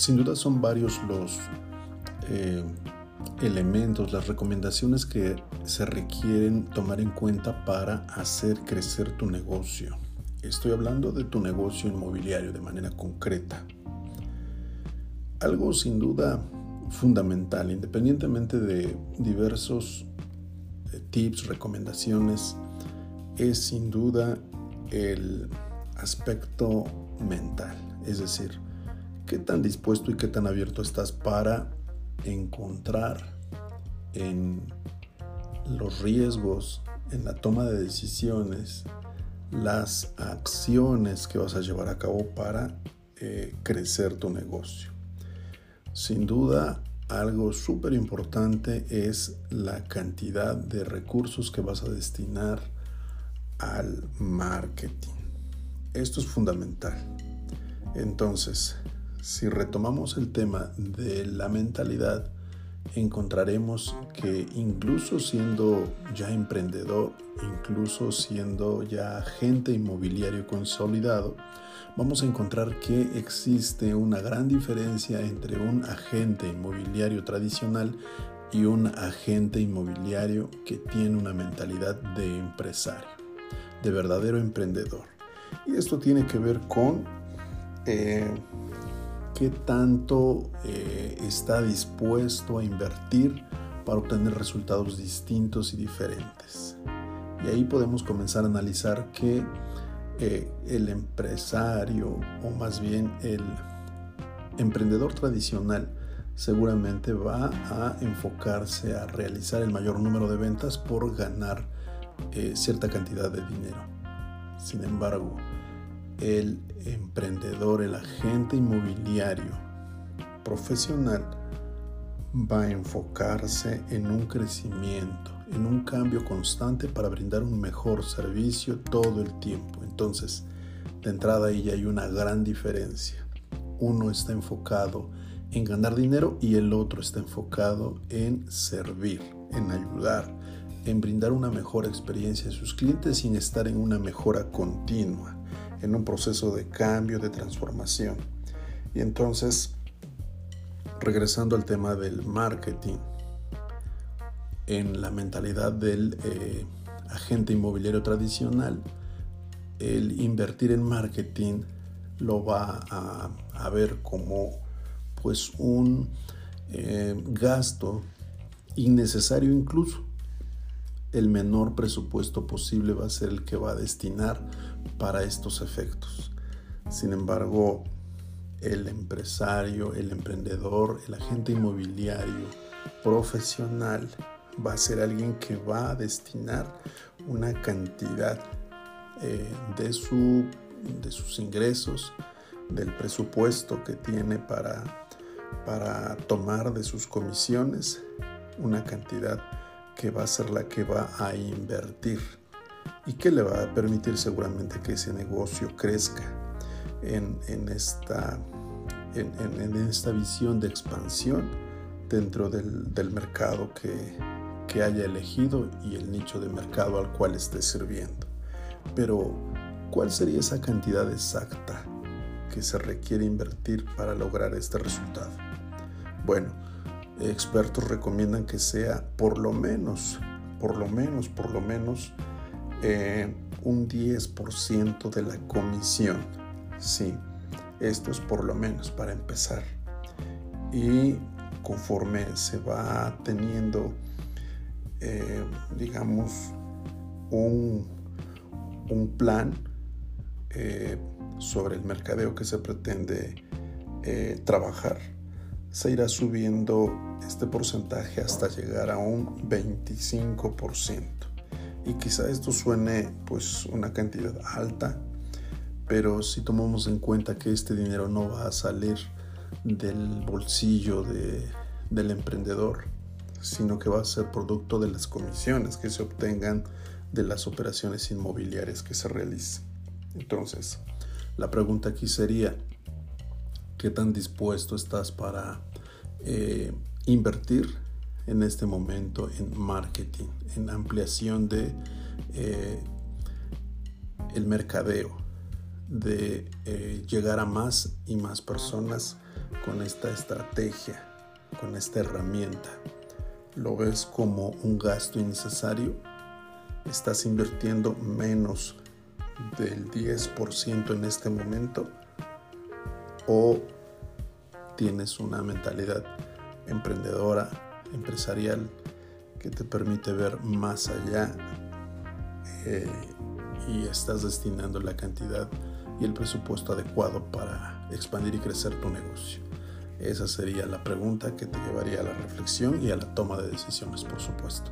sin duda son varios los eh, elementos, las recomendaciones que se requieren tomar en cuenta para hacer crecer tu negocio. Estoy hablando de tu negocio inmobiliario de manera concreta. Algo sin duda fundamental, independientemente de diversos eh, tips, recomendaciones, es sin duda el aspecto mental. Es decir, qué tan dispuesto y qué tan abierto estás para encontrar en los riesgos, en la toma de decisiones, las acciones que vas a llevar a cabo para eh, crecer tu negocio. Sin duda, algo súper importante es la cantidad de recursos que vas a destinar al marketing. Esto es fundamental. Entonces, si retomamos el tema de la mentalidad, encontraremos que incluso siendo ya emprendedor, incluso siendo ya agente inmobiliario consolidado, vamos a encontrar que existe una gran diferencia entre un agente inmobiliario tradicional y un agente inmobiliario que tiene una mentalidad de empresario, de verdadero emprendedor. Y esto tiene que ver con eh, qué tanto eh, está dispuesto a invertir para obtener resultados distintos y diferentes. Y ahí podemos comenzar a analizar que eh, el empresario o más bien el emprendedor tradicional seguramente va a enfocarse a realizar el mayor número de ventas por ganar eh, cierta cantidad de dinero. Sin embargo, el emprendedor, el agente inmobiliario profesional va a enfocarse en un crecimiento, en un cambio constante para brindar un mejor servicio todo el tiempo. Entonces, de entrada ahí hay una gran diferencia. Uno está enfocado en ganar dinero y el otro está enfocado en servir, en ayudar, en brindar una mejor experiencia a sus clientes sin estar en una mejora continua en un proceso de cambio, de transformación. Y entonces, regresando al tema del marketing, en la mentalidad del eh, agente inmobiliario tradicional, el invertir en marketing lo va a, ver como pues un eh, gasto innecesario incluso. El menor presupuesto posible va a ser el que va a destinar para estos efectos. Sin embargo, el empresario, el emprendedor, el agente inmobiliario profesional va a ser alguien que va a destinar una cantidad eh, de, su, de sus ingresos, del presupuesto que tiene para, para tomar de sus comisiones, una cantidad que va a ser la que va a invertir y que le va a permitir seguramente que ese negocio crezca en, esta, en, esta visión de expansión dentro del, mercado que, que haya elegido y el nicho de mercado al cual esté sirviendo. Pero, ¿cuál sería esa cantidad exacta que se requiere invertir para lograr este resultado? Bueno, expertos recomiendan que sea por lo menos, por lo menos, por lo menos eh, un 10% de la comisión. Sí, esto es por lo menos para empezar. Y conforme se va teniendo, eh, digamos, un, un plan eh, sobre el mercadeo que se pretende trabajar, se irá subiendo este porcentaje hasta llegar a un 25%. Y quizá esto suene pues una cantidad alta, pero si tomamos en cuenta que este dinero no va a salir del bolsillo del emprendedor, sino que va a ser producto de las comisiones que se obtengan de las operaciones inmobiliarias que se realicen. Entonces, la pregunta aquí sería, ¿qué tan dispuesto estás para eh, invertir en este momento en marketing, en ampliación de eh, el mercadeo, de eh, llegar a más y más personas con esta estrategia, con esta herramienta? ¿Lo ves como un gasto innecesario? ¿Estás invirtiendo menos del 10% en este momento? ¿O tienes una mentalidad emprendedora, empresarial, que te permite ver más allá eh, y estás destinando la cantidad y el presupuesto adecuado para expandir y crecer tu negocio. Esa sería la pregunta que te llevaría a la reflexión y a la toma de decisiones, por supuesto.